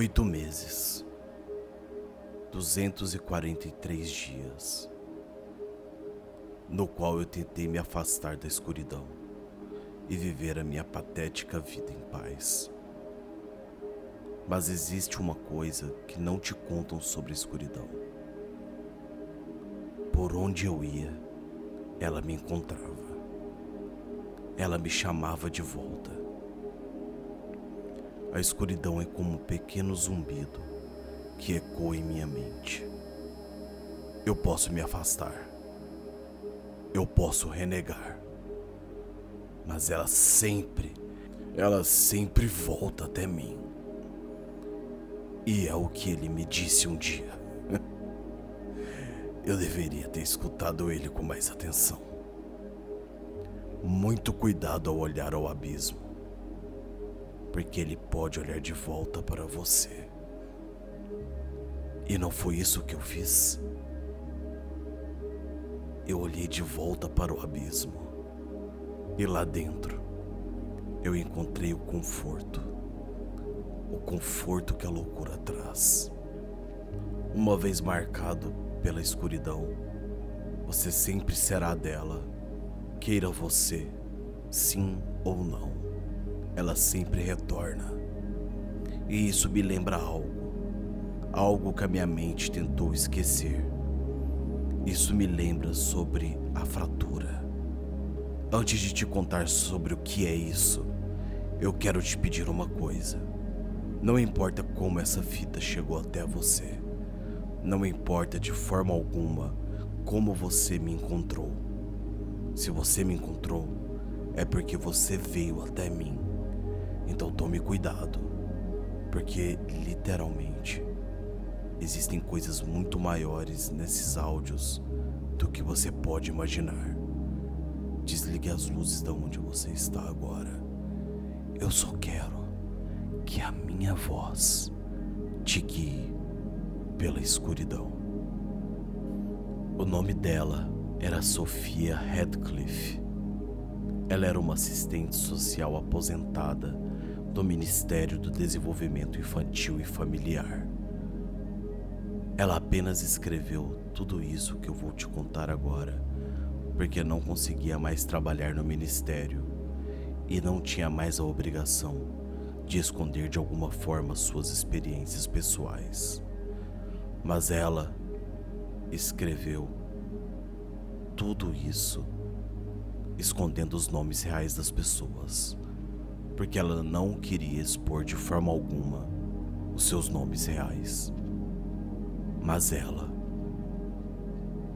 Oito meses, 243 dias, no qual eu tentei me afastar da escuridão e viver a minha patética vida em paz. Mas existe uma coisa que não te contam sobre a escuridão. Por onde eu ia, ela me encontrava. Ela me chamava de volta a escuridão é como um pequeno zumbido que ecoa em minha mente. Eu posso me afastar. Eu posso renegar. Mas ela sempre, ela sempre volta até mim. E é o que ele me disse um dia. Eu deveria ter escutado ele com mais atenção. Muito cuidado ao olhar ao abismo porque ele pode olhar de volta para você. E não foi isso que eu fiz. Eu olhei de volta para o abismo. E lá dentro, eu encontrei o conforto. O conforto que a loucura traz. Uma vez marcado pela escuridão, você sempre será dela, queira você, sim ou não ela sempre retorna. E isso me lembra algo, algo que a minha mente tentou esquecer. Isso me lembra sobre a fratura. Antes de te contar sobre o que é isso, eu quero te pedir uma coisa. Não importa como essa fita chegou até você. Não importa de forma alguma como você me encontrou. Se você me encontrou, é porque você veio até mim então tome cuidado, porque literalmente existem coisas muito maiores nesses áudios do que você pode imaginar. Desligue as luzes da onde você está agora. Eu só quero que a minha voz te guie pela escuridão. O nome dela era Sofia Radcliffe. Ela era uma assistente social aposentada do Ministério do Desenvolvimento Infantil e Familiar. Ela apenas escreveu tudo isso que eu vou te contar agora, porque não conseguia mais trabalhar no ministério e não tinha mais a obrigação de esconder de alguma forma suas experiências pessoais. Mas ela escreveu tudo isso escondendo os nomes reais das pessoas porque ela não queria expor de forma alguma os seus nomes reais. Mas ela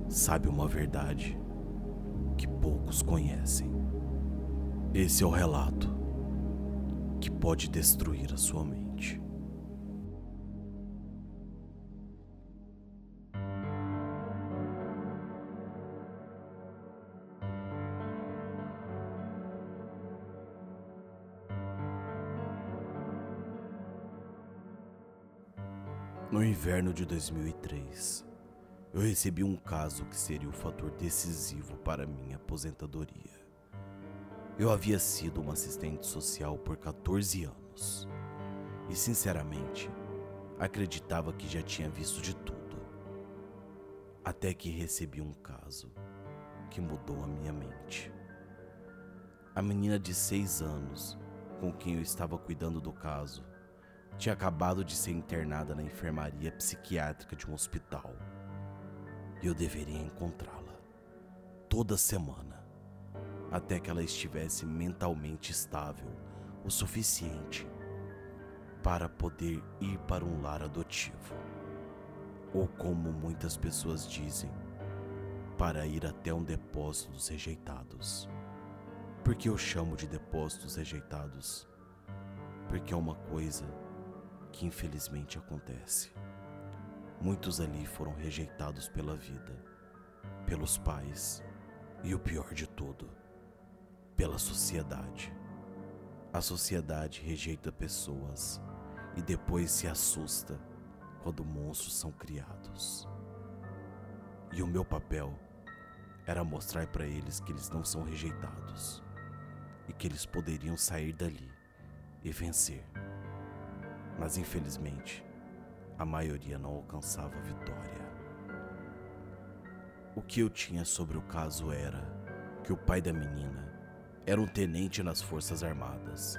sabe uma verdade que poucos conhecem. Esse é o relato que pode destruir a sua mente. Inverno de 2003, eu recebi um caso que seria o fator decisivo para minha aposentadoria. Eu havia sido uma assistente social por 14 anos e, sinceramente, acreditava que já tinha visto de tudo. Até que recebi um caso que mudou a minha mente. A menina de 6 anos com quem eu estava cuidando do caso tinha acabado de ser internada na enfermaria psiquiátrica de um hospital. E eu deveria encontrá-la toda semana até que ela estivesse mentalmente estável o suficiente para poder ir para um lar adotivo. Ou como muitas pessoas dizem, para ir até um depósito dos rejeitados. Por que eu chamo de depósitos rejeitados? Porque é uma coisa que infelizmente acontece. Muitos ali foram rejeitados pela vida, pelos pais e o pior de tudo, pela sociedade. A sociedade rejeita pessoas e depois se assusta quando monstros são criados. E o meu papel era mostrar para eles que eles não são rejeitados e que eles poderiam sair dali e vencer Mas infelizmente, a maioria não alcançava vitória. O que eu tinha sobre o caso era que o pai da menina era um tenente nas Forças Armadas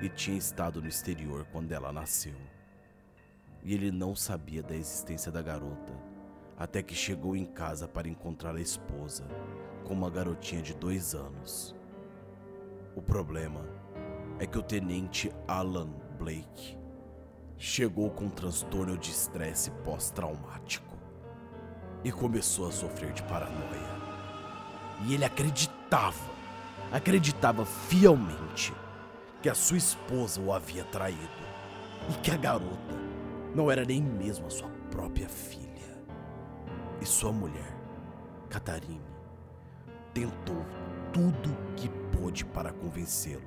e tinha estado no exterior quando ela nasceu. E ele não sabia da existência da garota até que chegou em casa para encontrar a esposa com uma garotinha de dois anos. O problema é que o tenente Alan Blake chegou com um transtorno de estresse pós-traumático e começou a sofrer de paranoia. E ele acreditava, acreditava fielmente que a sua esposa o havia traído e que a garota não era nem mesmo a sua própria filha. E sua mulher, Catarine, tentou tudo que pôde para convencê-lo,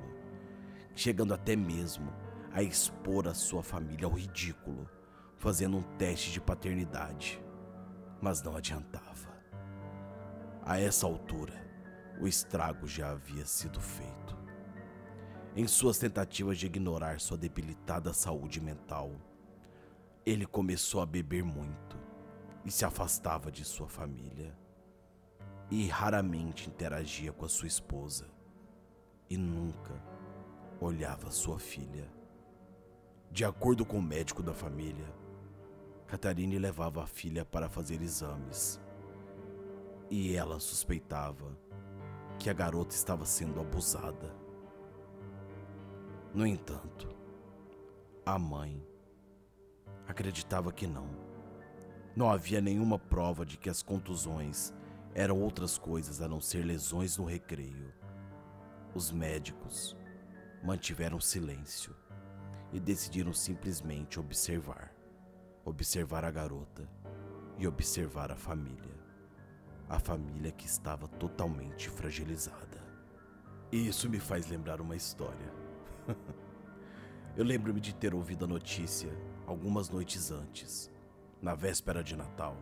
chegando até mesmo a expor a sua família ao ridículo, fazendo um teste de paternidade. Mas não adiantava. A essa altura, o estrago já havia sido feito. Em suas tentativas de ignorar sua debilitada saúde mental, ele começou a beber muito e se afastava de sua família. E raramente interagia com a sua esposa e nunca olhava sua filha. De acordo com o médico da família, Catarine levava a filha para fazer exames e ela suspeitava que a garota estava sendo abusada. No entanto, a mãe acreditava que não. Não havia nenhuma prova de que as contusões eram outras coisas a não ser lesões no recreio. Os médicos mantiveram silêncio e decidiram simplesmente observar. Observar a garota e observar a família. A família que estava totalmente fragilizada. E isso me faz lembrar uma história. Eu lembro-me de ter ouvido a notícia algumas noites antes, na véspera de Natal,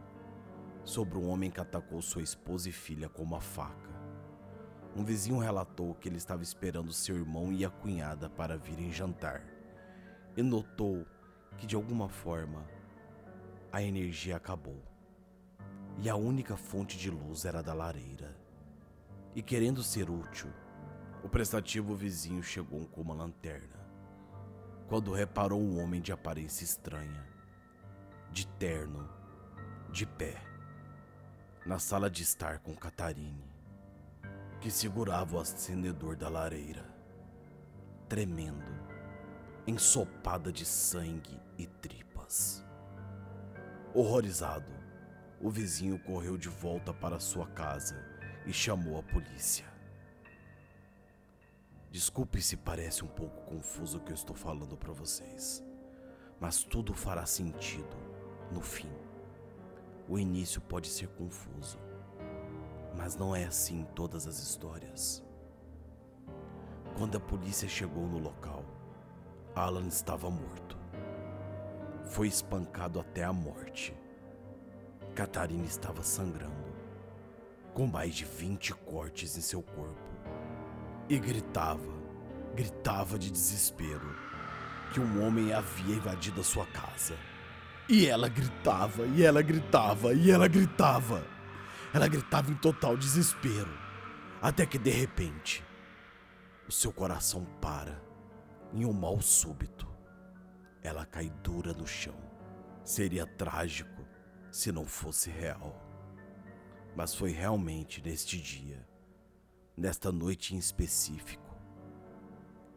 sobre um homem que atacou sua esposa e filha com uma faca. Um vizinho relatou que ele estava esperando seu irmão e a cunhada para virem jantar e notou que de alguma forma a energia acabou e a única fonte de luz era da lareira. E querendo ser útil, o prestativo vizinho chegou com uma lanterna. Quando reparou um homem de aparência estranha, de terno, de pé, na sala de estar com Catarine, que segurava o acendedor da lareira, tremendo ensopada de sangue e tripas. Horrorizado, o vizinho correu de volta para sua casa e chamou a polícia. Desculpe se parece um pouco confuso o que eu estou falando para vocês, mas tudo fará sentido no fim. O início pode ser confuso, mas não é assim em todas as histórias. Quando a polícia chegou no local, Alan estava morto. Foi espancado até a morte. Catarina estava sangrando, com mais de 20 cortes em seu corpo. E gritava, gritava de desespero, que um homem havia invadido a sua casa. E ela gritava, e ela gritava, e ela gritava. Ela gritava em total desespero, até que de repente, o seu coração para em um mal súbito. Ela cai dura no chão. Seria trágico se não fosse real. Mas foi realmente neste dia, nesta noite em específico,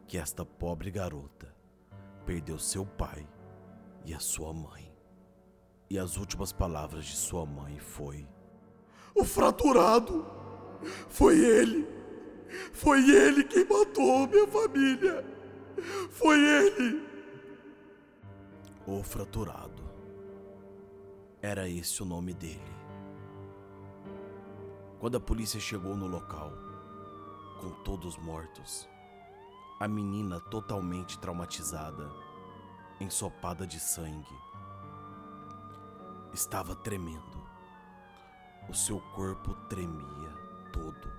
que esta pobre garota perdeu seu pai e a sua mãe. E as últimas palavras de sua mãe foi: O fraturado! Foi ele! Foi ele quem matou minha família! Foi ele! O fraturado. Era esse o nome dele. Quando a polícia chegou no local, com todos mortos, a menina totalmente traumatizada, ensopada de sangue, estava tremendo. O seu corpo tremia todo,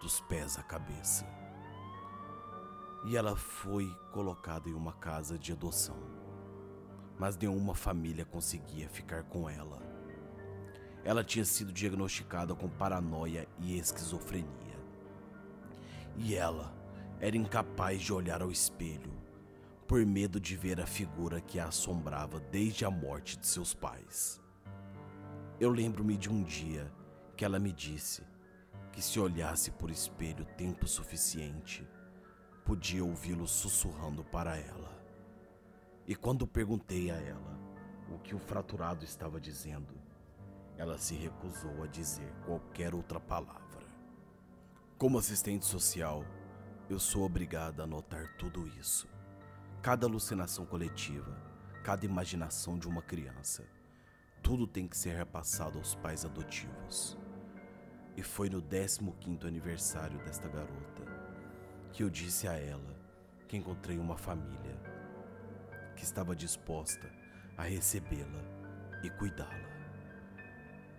dos pés à cabeça e ela foi colocada em uma casa de adoção. mas nenhuma família conseguia ficar com ela. Ela tinha sido diagnosticada com paranoia e esquizofrenia. E ela era incapaz de olhar ao espelho, por medo de ver a figura que a assombrava desde a morte de seus pais. Eu lembro-me de um dia que ela me disse que se olhasse por espelho tempo suficiente, podia ouvi-lo sussurrando para ela. E quando perguntei a ela o que o fraturado estava dizendo, ela se recusou a dizer qualquer outra palavra. Como assistente social, eu sou obrigada a notar tudo isso. Cada alucinação coletiva, cada imaginação de uma criança, tudo tem que ser repassado aos pais adotivos. E foi no 15 aniversário desta garota que eu disse a ela que encontrei uma família que estava disposta a recebê-la e cuidá-la.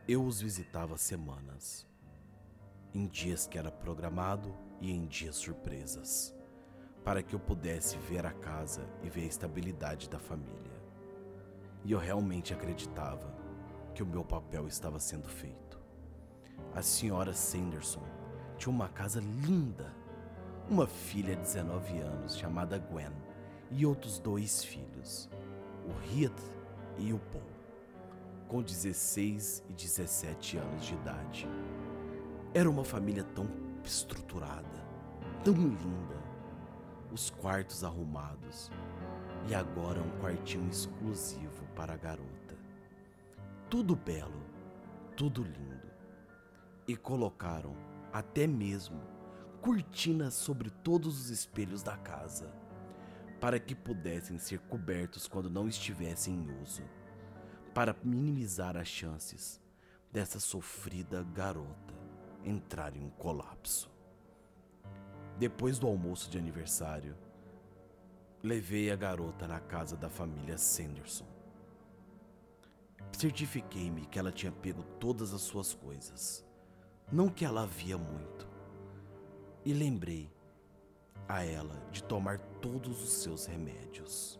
Eu os visitava semanas, em dias que era programado e em dias surpresas, para que eu pudesse ver a casa e ver a estabilidade da família. E eu realmente acreditava que o meu papel estava sendo feito. A senhora Sanderson tinha uma casa linda, uma filha de 19 anos chamada Gwen e outros dois filhos, o Heath e o Paul, com 16 e 17 anos de idade. Era uma família tão estruturada, tão linda, os quartos arrumados e agora um quartinho exclusivo para a garota. Tudo belo, tudo lindo. E colocaram até mesmo cortinas sobre todos os espelhos da casa para que pudessem ser cobertos quando não estivessem em uso, para minimizar as chances dessa sofrida garota entrar em um colapso. Depois do almoço de aniversário, levei a garota na casa da família Sanderson. Certifiquei-me que ela tinha pego todas as suas coisas, não que ela havia muito, e lembrei a ela de tomar todos os seus remédios.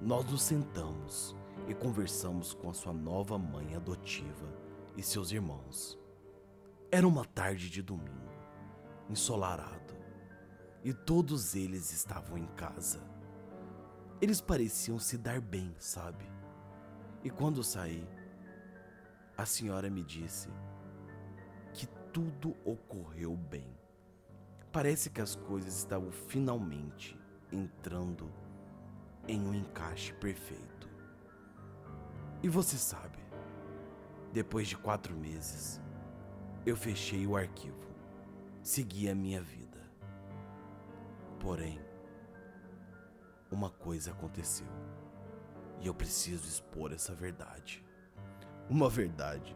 Nós nos sentamos e conversamos com a sua nova mãe adotiva e seus irmãos. Era uma tarde de domingo, ensolarado, e todos eles estavam em casa. Eles pareciam se dar bem, sabe? E quando saí, a senhora me disse que tudo ocorreu bem. Parece que as coisas estavam finalmente entrando em um encaixe perfeito. E você sabe, depois de quatro meses, eu fechei o arquivo, segui a minha vida. Porém, uma coisa aconteceu e eu preciso expor essa verdade. Uma verdade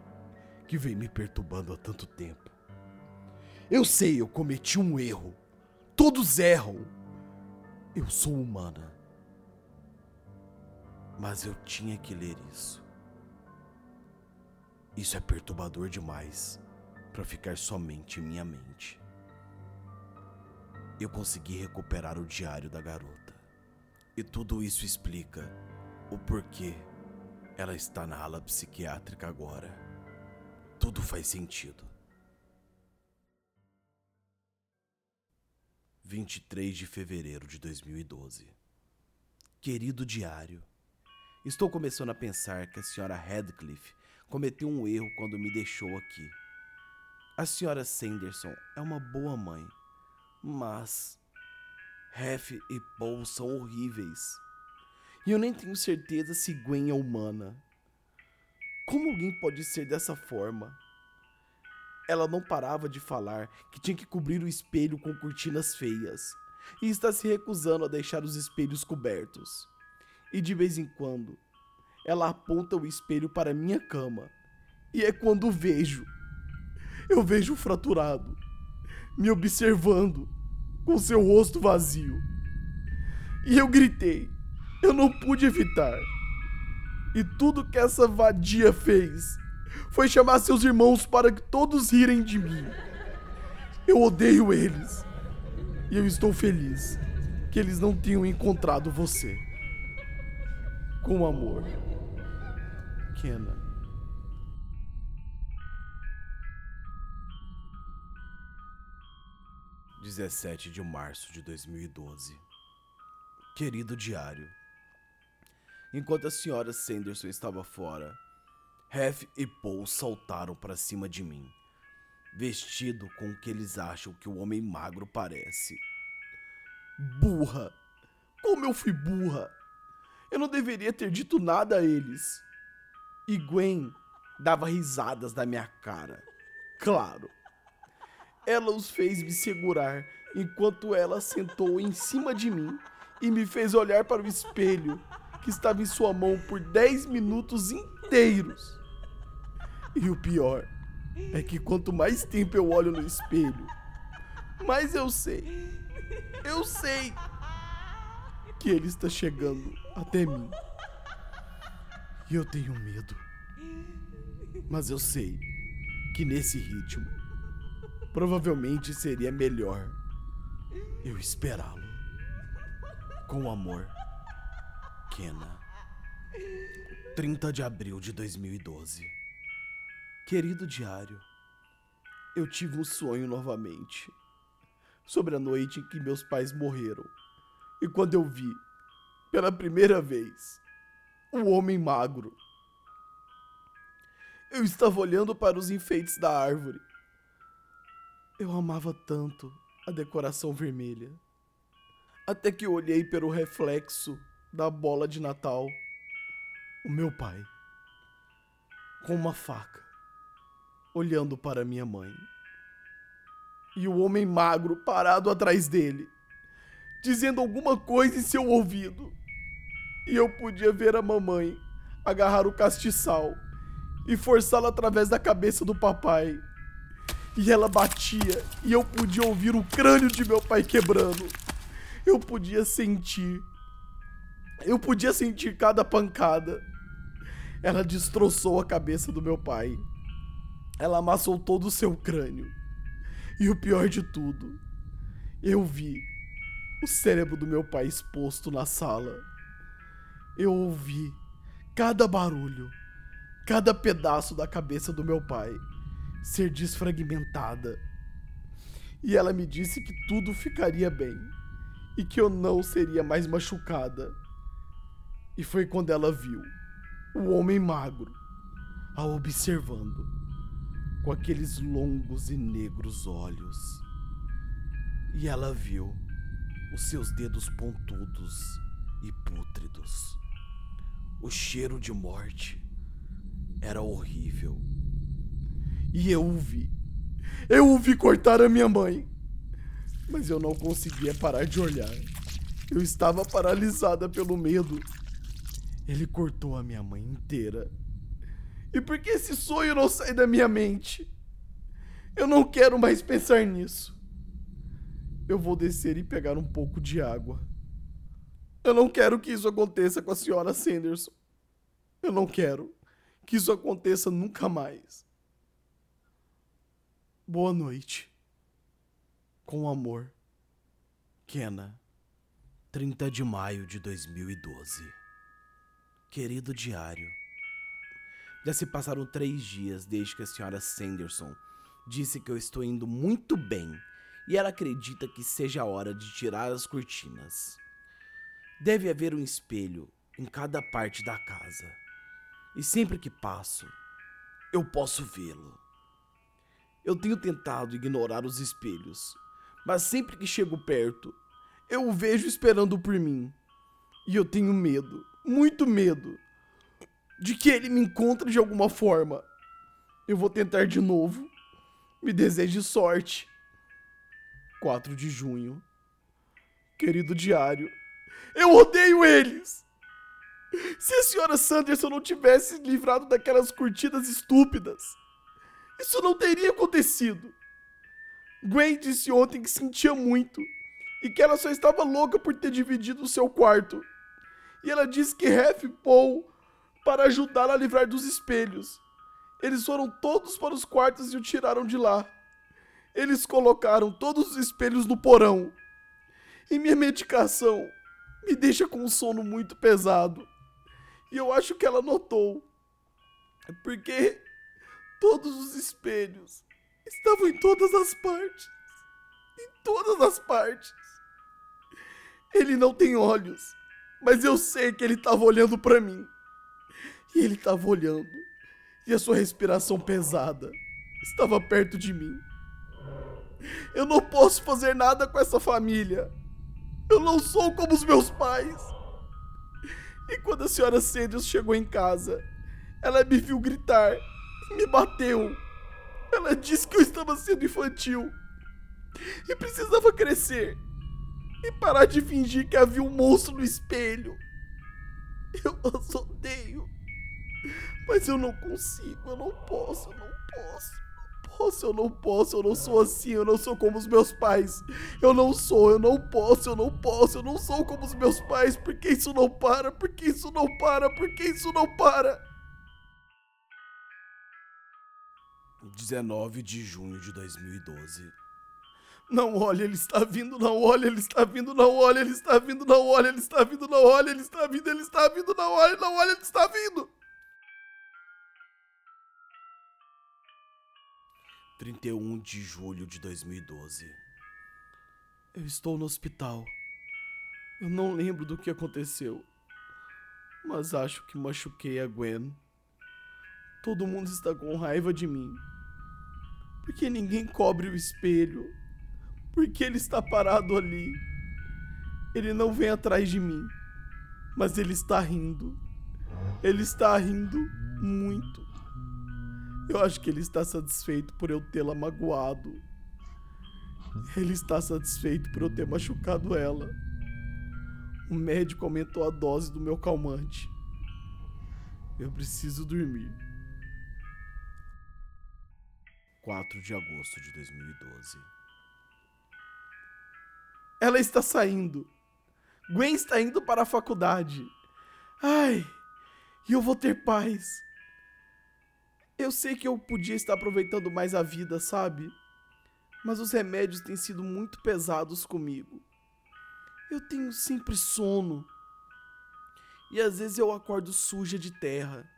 que vem me perturbando há tanto tempo. Eu sei, eu cometi um erro. Todos erram. Eu sou humana. Mas eu tinha que ler isso. Isso é perturbador demais para ficar somente em minha mente. Eu consegui recuperar o diário da garota. E tudo isso explica o porquê ela está na ala psiquiátrica agora. Tudo faz sentido. 23 de fevereiro de 2012. Querido diário, estou começando a pensar que a senhora Radcliffe cometeu um erro quando me deixou aqui. A senhora Sanderson é uma boa mãe, mas Hef e Paul são horríveis. E eu nem tenho certeza se Gwen é humana. Como alguém pode ser dessa forma? Ela não parava de falar que tinha que cobrir o espelho com cortinas feias e está se recusando a deixar os espelhos cobertos. E de vez em quando, ela aponta o espelho para minha cama. E é quando vejo. Eu vejo o fraturado me observando com seu rosto vazio. E eu gritei. Eu não pude evitar. E tudo que essa vadia fez foi chamar seus irmãos para que todos rirem de mim. Eu odeio eles. E eu estou feliz que eles não tenham encontrado você. Com amor. Kenna. 17 de março de 2012. Querido diário, enquanto a senhora Sanderson estava fora, Hef e Paul saltaram para cima de mim, vestido com o que eles acham que o homem magro parece. Burra! Como eu fui burra! Eu não deveria ter dito nada a eles. E Gwen dava risadas da minha cara. Claro. Ela os fez me segurar enquanto ela sentou em cima de mim e me fez olhar para o espelho que estava em sua mão por 10 minutos inteiros. E o pior é que quanto mais tempo eu olho no espelho, mais eu sei, eu sei que ele está chegando até mim. E eu tenho medo. Mas eu sei que nesse ritmo provavelmente seria melhor eu esperá-lo. Com amor, Kena. 30 de abril de 2012. Querido diário, eu tive um sonho novamente sobre a noite em que meus pais morreram e quando eu vi, pela primeira vez, o homem magro. Eu estava olhando para os enfeites da árvore eu amava tanto a decoração vermelha. Até que olhei pelo reflexo da bola de Natal. O meu pai, com uma faca, olhando para minha mãe. E o homem magro parado atrás dele, dizendo alguma coisa em seu ouvido. E eu podia ver a mamãe agarrar o castiçal e forçá-lo através da cabeça do papai e ela batia e eu podia ouvir o crânio de meu pai quebrando. Eu podia sentir. Eu podia sentir cada pancada. Ela destroçou a cabeça do meu pai. Ela amassou todo o seu crânio. E o pior de tudo, eu vi o cérebro do meu pai exposto na sala. Eu ouvi cada barulho, cada pedaço da cabeça do meu pai ser desfragmentada. E ela me disse que tudo ficaria bem e que eu não seria mais machucada. E foi quando ela viu o homem magro a observando com aqueles longos e negros olhos. E ela viu os seus dedos pontudos e pútridos. O cheiro de morte era horrível. E eu o vi. Eu o vi cortar a minha mãe. Mas eu não conseguia parar de olhar. Eu estava paralisada pelo medo. Ele cortou a minha mãe inteira. E por que esse sonho não sai da minha mente? Eu não quero mais pensar nisso. Eu vou descer e pegar um pouco de água. Eu não quero que isso aconteça com a senhora Sanderson. Eu não quero que isso aconteça nunca mais. Boa noite. Com amor. Kena. 30 de maio de 2012. Querido diário. Já se passaram três dias desde que a senhora Sanderson disse que eu estou indo muito bem e ela acredita que seja a hora de tirar as cortinas. Deve haver um espelho em cada parte da casa. E sempre que passo, eu posso vê-lo. Eu tenho tentado ignorar os espelhos, mas sempre que chego perto, eu o vejo esperando por mim. E eu tenho medo, muito medo, de que ele me encontre de alguma forma. Eu vou tentar de novo. Me deseje sorte. 4 de junho. Querido diário, eu odeio eles! Se a senhora Sanderson não tivesse livrado daquelas curtidas estúpidas, isso não teria acontecido. Gwen disse ontem que sentia muito e que ela só estava louca por ter dividido o seu quarto. E ela disse que Ref Paul para ajudá-la a livrar dos espelhos. Eles foram todos para os quartos e o tiraram de lá. Eles colocaram todos os espelhos no porão. E minha medicação me deixa com um sono muito pesado. E eu acho que ela notou. Porque todos os espelhos estavam em todas as partes. Em todas as partes. Ele não tem olhos, mas eu sei que ele estava olhando para mim. E ele estava olhando. E a sua respiração pesada estava perto de mim. Eu não posso fazer nada com essa família. Eu não sou como os meus pais. E quando a senhora Sanders chegou em casa, ela me viu gritar e me bateu. Ela disse que eu estava sendo infantil e precisava crescer e parar de fingir que havia um monstro no espelho. Eu as odeio, mas eu não consigo, eu não posso, eu não posso posso, eu não posso, eu não sou assim, eu não sou como os meus pais. Eu não sou, eu não posso, eu não posso, eu não sou como os meus pais. Por que isso não para? Por que isso não para? Por que isso não para? 19 de junho de 2012. Não olha, ele está vindo, não olha, ele está vindo, não olha, ele está vindo, não olha, ele está vindo, não olha, ele está vindo, ele está vindo, não olha, não olha, ele está vindo. 31 de julho de 2012. Eu estou no hospital. Eu não lembro do que aconteceu, mas acho que machuquei a Gwen. Todo mundo está com raiva de mim. Porque ninguém cobre o espelho? Porque ele está parado ali? Ele não vem atrás de mim, mas ele está rindo. Ele está rindo muito. Eu acho que ele está satisfeito por eu tê-la magoado. Ele está satisfeito por eu ter machucado ela. O médico aumentou a dose do meu calmante. Eu preciso dormir. 4 de agosto de 2012. Ela está saindo. Gwen está indo para a faculdade. Ai, e eu vou ter paz. Eu sei que eu podia estar aproveitando mais a vida, sabe? Mas os remédios têm sido muito pesados comigo. Eu tenho sempre sono. E às vezes eu acordo suja de terra.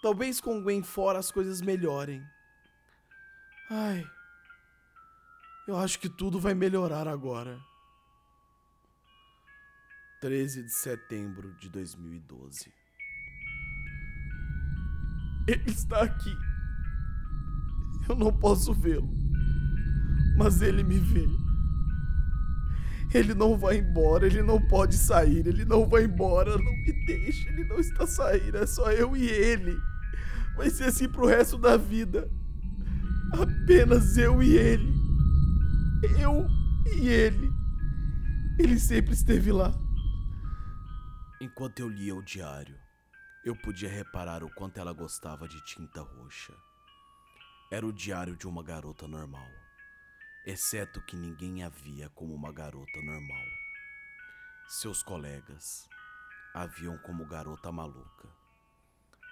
Talvez com Gwen fora as coisas melhorem. Ai. Eu acho que tudo vai melhorar agora. 13 de setembro de 2012. Ele está aqui. Eu não posso vê-lo, mas ele me vê. Ele não vai embora, ele não pode sair, ele não vai embora, não me deixe, ele não está saindo, é só eu e ele. Vai ser assim pro resto da vida. Apenas eu e ele. Eu e ele. Ele sempre esteve lá. Enquanto eu lia o diário, eu podia reparar o quanto ela gostava de tinta roxa. Era o diário de uma garota normal, exceto que ninguém a via como uma garota normal. Seus colegas a viam como garota maluca,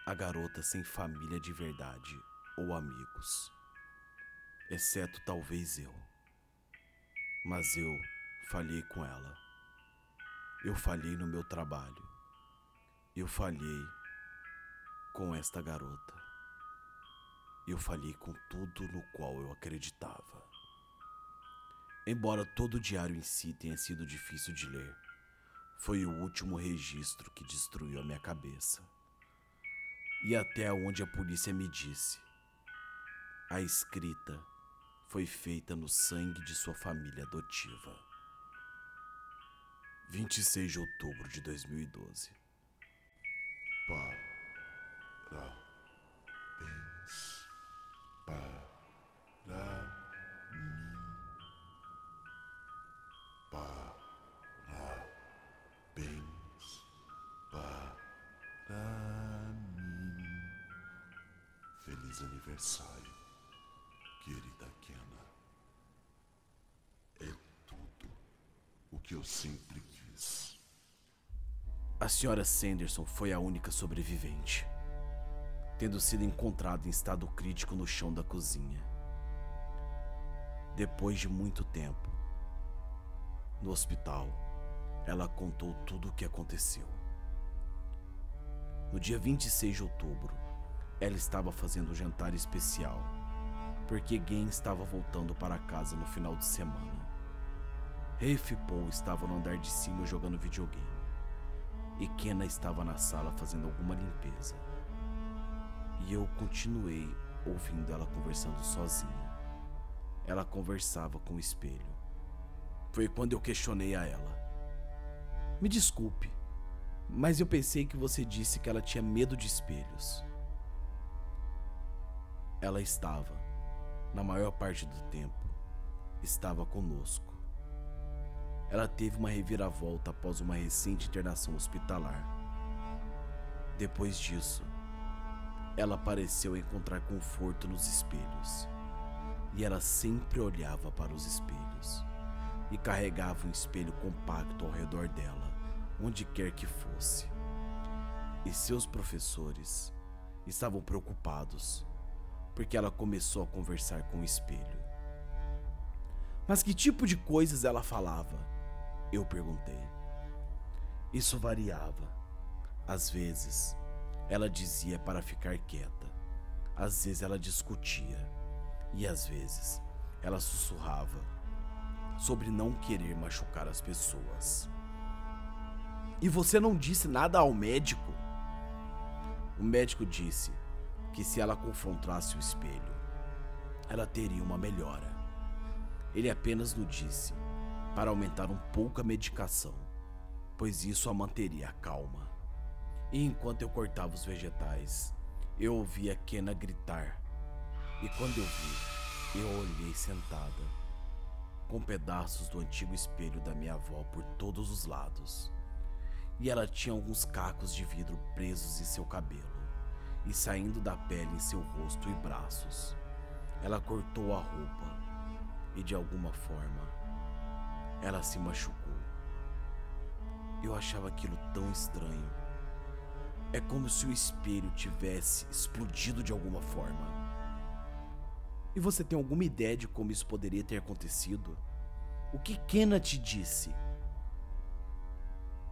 a garota sem família de verdade ou amigos, exceto talvez eu. Mas eu falhei com ela. Eu falhei no meu trabalho. Eu falhei com esta garota. Eu falhei com tudo no qual eu acreditava. Embora todo o diário em si tenha sido difícil de ler, foi o último registro que destruiu a minha cabeça. E até onde a polícia me disse, a escrita foi feita no sangue de sua família adotiva. 26 de outubro de 2012. Pá para mim, para mim. Feliz aniversário, querida Kena. É tudo o que eu sempre quis. A senhora Sanderson foi a única sobrevivente tendo sido encontrado em estado crítico no chão da cozinha. Depois de muito tempo, no hospital, ela contou tudo o que aconteceu. No dia 26 de outubro, ela estava fazendo um jantar especial, porque Gen estava voltando para casa no final de semana. Rafe Paul estavam no andar de cima jogando videogame, e Kenna estava na sala fazendo alguma limpeza. E eu continuei ouvindo ela conversando sozinha. Ela conversava com o espelho. Foi quando eu questionei a ela. Me desculpe, mas eu pensei que você disse que ela tinha medo de espelhos. Ela estava, na maior parte do tempo, estava conosco. Ela teve uma reviravolta após uma recente internação hospitalar. Depois disso, ela pareceu encontrar conforto nos espelhos. E ela sempre olhava para os espelhos e carregava um espelho compacto ao redor dela onde quer que fosse. E seus professores estavam preocupados, porque ela começou a conversar com o espelho. Mas que tipo de coisas ela falava? Eu perguntei. Isso variava. Às vezes, ela dizia para ficar quieta. Às vezes, ela discutia. E às vezes, ela sussurrava sobre não querer machucar as pessoas. E você não disse nada ao médico? O médico disse que se ela confrontasse o espelho, ela teria uma melhora. Ele apenas nos disse para aumentar um pouco a medicação, pois isso a manteria calma. E enquanto eu cortava os vegetais, eu ouvia Kena gritar. E quando eu vi, eu olhei sentada, com pedaços do antigo espelho da minha avó por todos os lados e ela tinha alguns cacos de vidro presos em seu cabelo e saindo da pele em seu rosto e braços. Ela cortou a roupa e de alguma forma ela se machucou. Eu achava aquilo tão estranho. É como se o espelho tivesse explodido de alguma forma. E você tem alguma ideia de como isso poderia ter acontecido? O que Kenna te disse?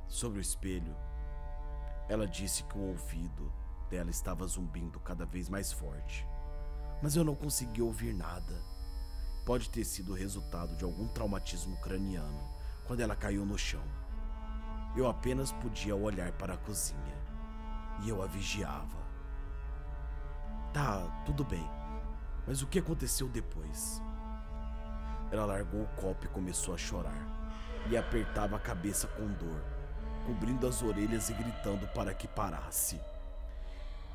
Sobre o espelho, ela disse que o ouvido dela estava zumbindo cada vez mais forte. Mas eu não consegui ouvir nada. Pode ter sido o resultado de algum traumatismo craniano quando ela caiu no chão. Eu apenas podia olhar para a cozinha e eu a vigiava. Tá, tudo bem. Mas o que aconteceu depois? Ela largou o copo e começou a chorar e apertava a cabeça com dor cobrindo as orelhas e gritando para que parasse.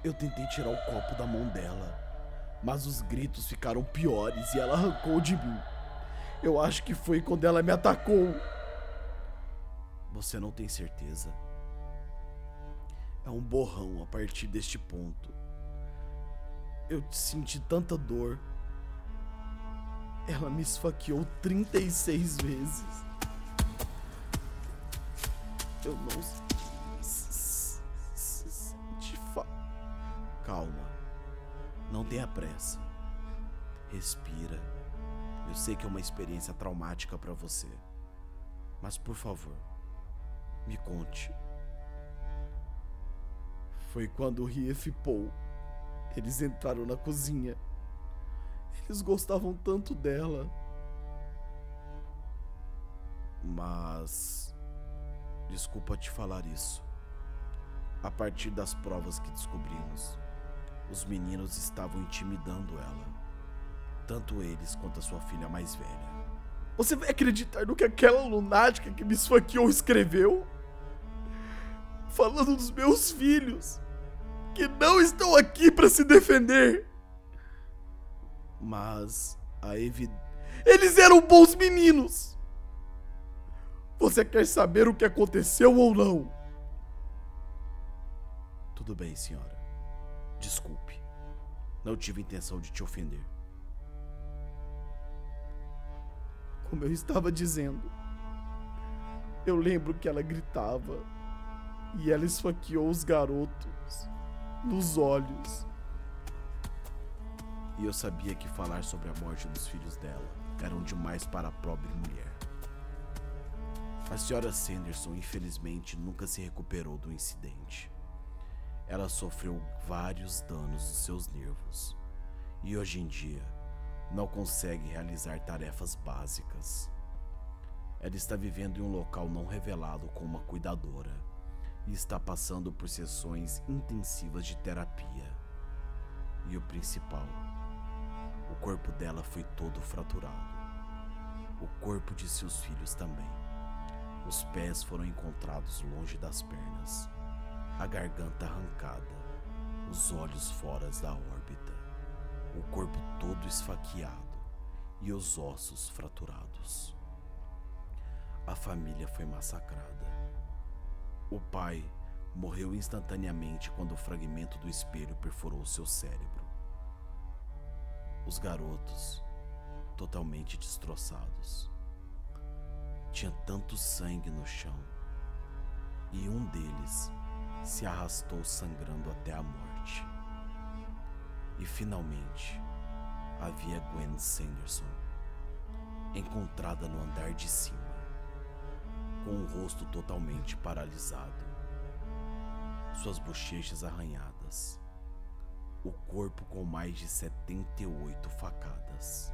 Eu tentei tirar o copo da mão dela, mas os gritos ficaram piores e ela arrancou de mim. Eu acho que foi quando ela me atacou. Você não tem certeza? É um borrão a partir deste ponto. Eu senti tanta dor. Ela me esfaqueou 36 vezes. Eu não. De fa... Calma. Não tenha pressa. Respira. Eu sei que é uma experiência traumática para você. Mas por favor, me conte. Foi quando Rief e Paul eles entraram na cozinha. Eles gostavam tanto dela. Mas Desculpa te falar isso. A partir das provas que descobrimos, os meninos estavam intimidando ela. Tanto eles quanto a sua filha mais velha. Você vai acreditar no que aquela lunática que me esfaqueou escreveu? Falando dos meus filhos, que não estão aqui para se defender. Mas a evidência. Eles eram bons meninos! Você quer saber o que aconteceu ou não? Tudo bem, senhora. Desculpe. Não tive intenção de te ofender. Como eu estava dizendo, eu lembro que ela gritava e ela esfaqueou os garotos nos olhos. E eu sabia que falar sobre a morte dos filhos dela eram demais para a pobre mulher. A senhora Sanderson, infelizmente, nunca se recuperou do incidente. ela sofreu vários danos nos seus nervos e hoje em dia não consegue realizar tarefas básicas. Ela está vivendo em um local não revelado com uma cuidadora e está passando por sessões intensivas de terapia. E o principal, o corpo dela foi todo fraturado. O corpo de seus filhos também. Os pés foram encontrados longe das pernas, a garganta arrancada, os olhos fora da órbita, o corpo todo esfaqueado e os ossos fraturados. A família foi massacrada. O pai morreu instantaneamente quando o fragmento do espelho perfurou seu cérebro. Os garotos, totalmente destroçados. Tinha tanto sangue no chão e um deles se arrastou sangrando até a morte. E finalmente havia Gwen Sanderson, encontrada no andar de cima, com o rosto totalmente paralisado, suas bochechas arranhadas, o corpo com mais de 78 facadas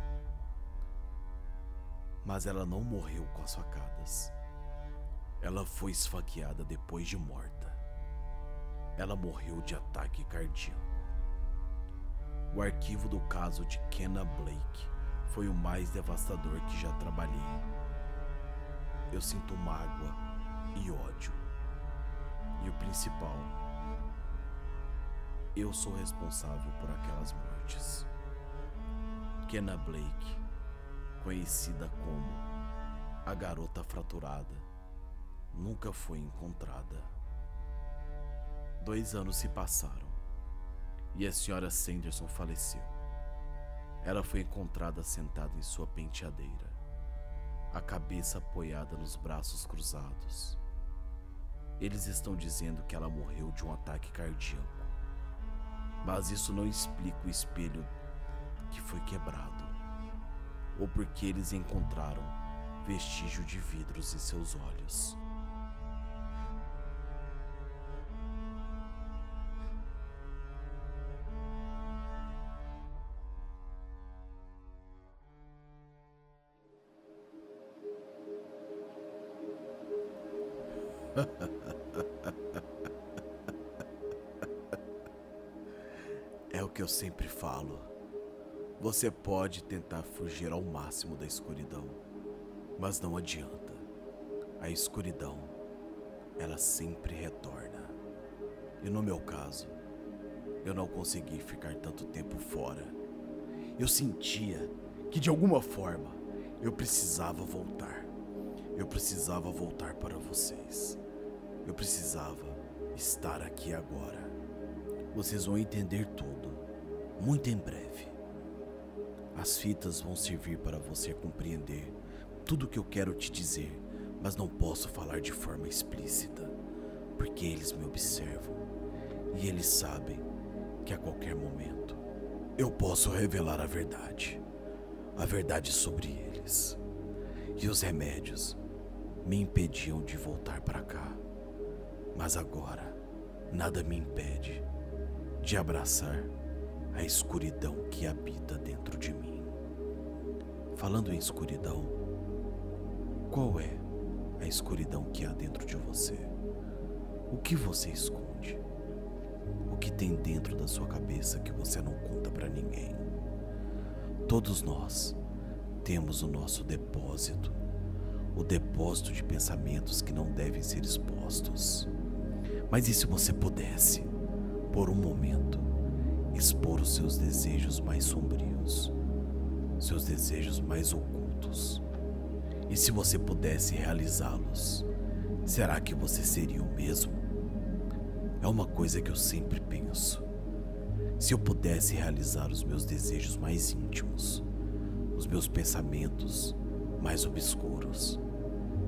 mas ela não morreu com as facadas. Ela foi esfaqueada depois de morta. Ela morreu de ataque cardíaco. O arquivo do caso de Kenna Blake foi o mais devastador que já trabalhei. Eu sinto mágoa e ódio. E o principal, eu sou responsável por aquelas mortes. Kenna Blake conhecida como a garota fraturada, nunca foi encontrada. Dois anos se passaram e a senhora Sanderson faleceu. Ela foi encontrada sentada em sua penteadeira, a cabeça apoiada nos braços cruzados. Eles estão dizendo que ela morreu de um ataque cardíaco, mas isso não explica o espelho que foi quebrado ou porque eles encontraram vestígio de vidros em seus olhos. Você pode tentar fugir ao máximo da escuridão, mas não adianta. A escuridão, ela sempre retorna. E no meu caso, eu não consegui ficar tanto tempo fora. Eu sentia que de alguma forma eu precisava voltar. Eu precisava voltar para vocês. Eu precisava estar aqui agora. Vocês vão entender tudo muito em breve. As fitas vão servir para você compreender tudo o que eu quero te dizer, mas não posso falar de forma explícita, porque eles me observam e eles sabem que a qualquer momento eu posso revelar a verdade, a verdade sobre eles. E os remédios me impediam de voltar para cá, mas agora nada me impede de abraçar a escuridão que habita dentro de mim. Falando em escuridão, qual é a escuridão que há dentro de você? O que você esconde? O que tem dentro da sua cabeça que você não conta para ninguém? Todos nós temos o nosso depósito, o depósito de pensamentos que não devem ser expostos. Mas e se você pudesse, por um momento, expor os seus desejos mais sombrios, seus desejos mais ocultos. E se você pudesse realizá-los, será que você seria o mesmo? É uma coisa que eu sempre penso. Se eu pudesse realizar os meus desejos mais íntimos, os meus pensamentos mais obscuros,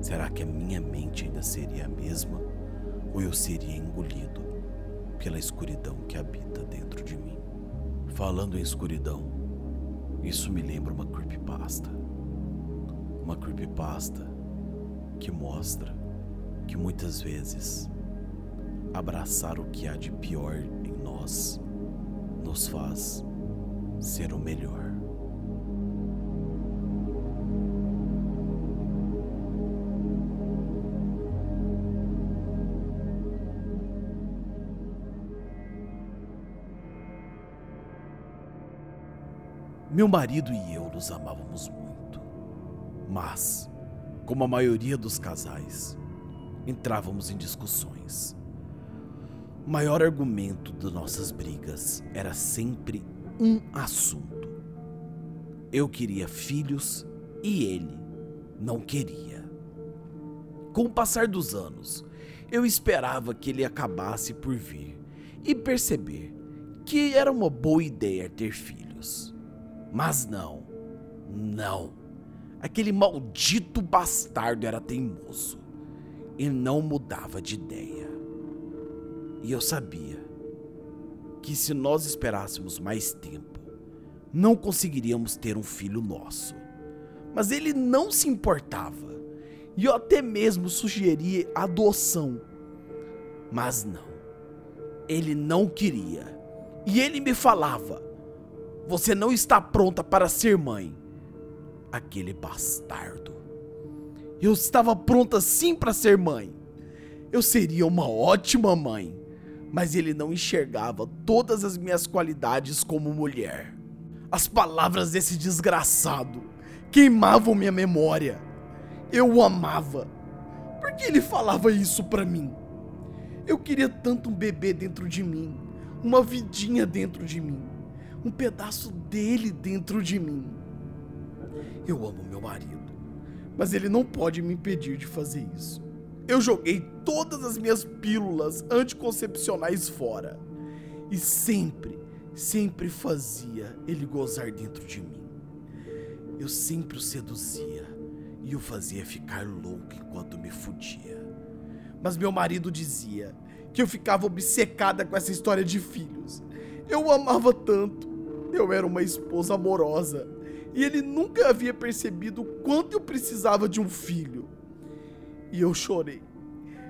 será que a minha mente ainda seria a mesma ou eu seria engolido pela escuridão que habita dentro de mim? Falando em escuridão, isso me lembra uma creepypasta. Uma creepypasta que mostra que muitas vezes abraçar o que há de pior em nós nos faz ser o melhor. Meu marido e eu nos amávamos muito, mas, como a maioria dos casais, entrávamos em discussões. O maior argumento de nossas brigas era sempre um assunto. Eu queria filhos e ele não queria. Com o passar dos anos, eu esperava que ele acabasse por vir e perceber que era uma boa ideia ter filhos. Mas não, não. Aquele maldito bastardo era teimoso e não mudava de ideia. E eu sabia que se nós esperássemos mais tempo, não conseguiríamos ter um filho nosso. Mas ele não se importava. E eu até mesmo sugeri adoção. Mas não. Ele não queria. E ele me falava: você não está pronta para ser mãe. Aquele bastardo. Eu estava pronta sim para ser mãe. Eu seria uma ótima mãe. Mas ele não enxergava todas as minhas qualidades como mulher. As palavras desse desgraçado queimavam minha memória. Eu o amava. Por que ele falava isso para mim? Eu queria tanto um bebê dentro de mim, uma vidinha dentro de mim um pedaço dele dentro de mim. Eu amo meu marido, mas ele não pode me impedir de fazer isso. Eu joguei todas as minhas pílulas anticoncepcionais fora e sempre, sempre fazia ele gozar dentro de mim. Eu sempre o seduzia e o fazia ficar louco enquanto me fudia. Mas meu marido dizia que eu ficava obcecada com essa história de filhos. Eu o amava tanto eu era uma esposa amorosa e ele nunca havia percebido o quanto eu precisava de um filho. E eu chorei.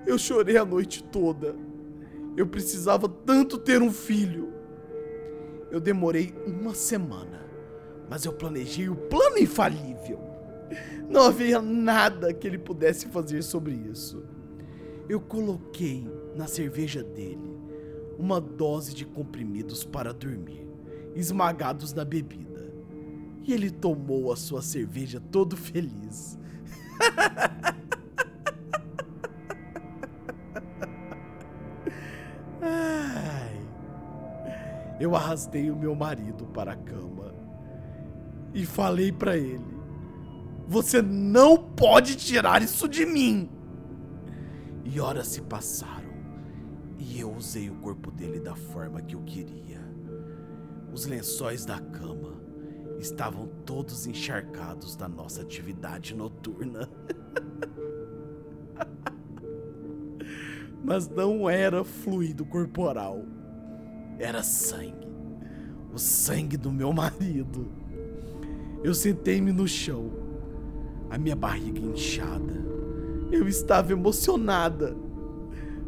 Eu chorei a noite toda. Eu precisava tanto ter um filho. Eu demorei uma semana, mas eu planejei o plano infalível. Não havia nada que ele pudesse fazer sobre isso. Eu coloquei na cerveja dele uma dose de comprimidos para dormir esmagados na bebida. E ele tomou a sua cerveja todo feliz. Eu arrastei o meu marido para a cama e falei para ele: Você não pode tirar isso de mim. E horas se passaram e eu usei o corpo dele da forma que eu queria. Os lençóis da cama estavam todos encharcados da nossa atividade noturna. Mas não era fluido corporal, era sangue. O sangue do meu marido. Eu sentei-me no chão, a minha barriga inchada. Eu estava emocionada,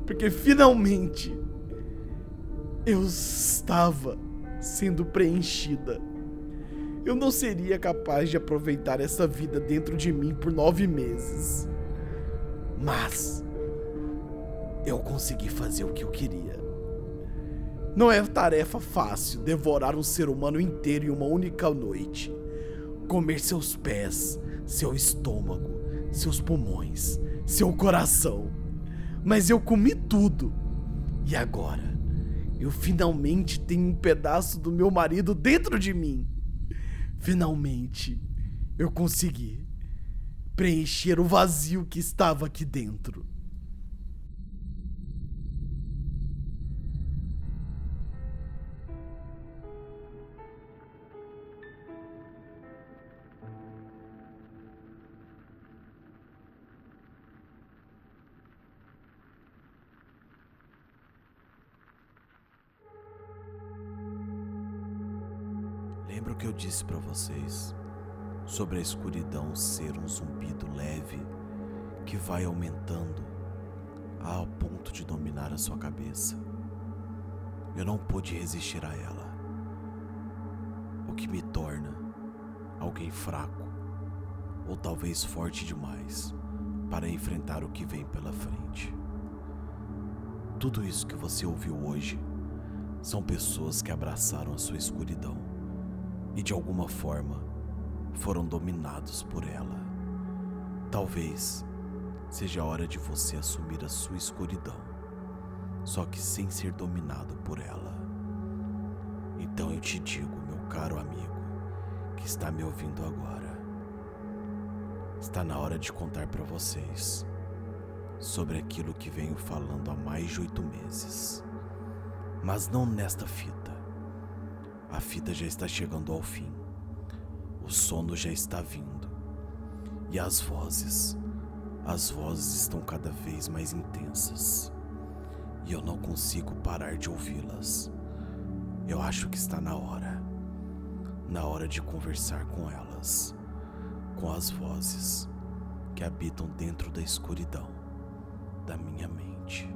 porque finalmente eu estava sendo preenchida. Eu não seria capaz de aproveitar essa vida dentro de mim por nove meses. Mas eu consegui fazer o que eu queria. Não é tarefa fácil devorar um ser humano inteiro em uma única noite. Comer seus pés, seu estômago, seus pulmões, seu coração. Mas eu comi tudo. E agora? Eu finalmente tenho um pedaço do meu marido dentro de mim. Finalmente, eu consegui preencher o vazio que estava aqui dentro. Disse para vocês sobre a escuridão ser um zumbido leve que vai aumentando ao ponto de dominar a sua cabeça. Eu não pude resistir a ela, o que me torna alguém fraco ou talvez forte demais para enfrentar o que vem pela frente. Tudo isso que você ouviu hoje são pessoas que abraçaram a sua escuridão e de alguma forma foram dominados por ela. Talvez seja a hora de você assumir a sua escuridão, só que sem ser dominado por ela. Então eu te digo, meu caro amigo, que está me ouvindo agora, está na hora de contar para vocês sobre aquilo que venho falando há mais de oito meses. Mas não nesta fita. A fita já está chegando ao fim. O sono já está vindo. E as vozes, as vozes estão cada vez mais intensas. E eu não consigo parar de ouvi-las. Eu acho que está na hora. Na hora de conversar com elas. Com as vozes que habitam dentro da escuridão da minha mente.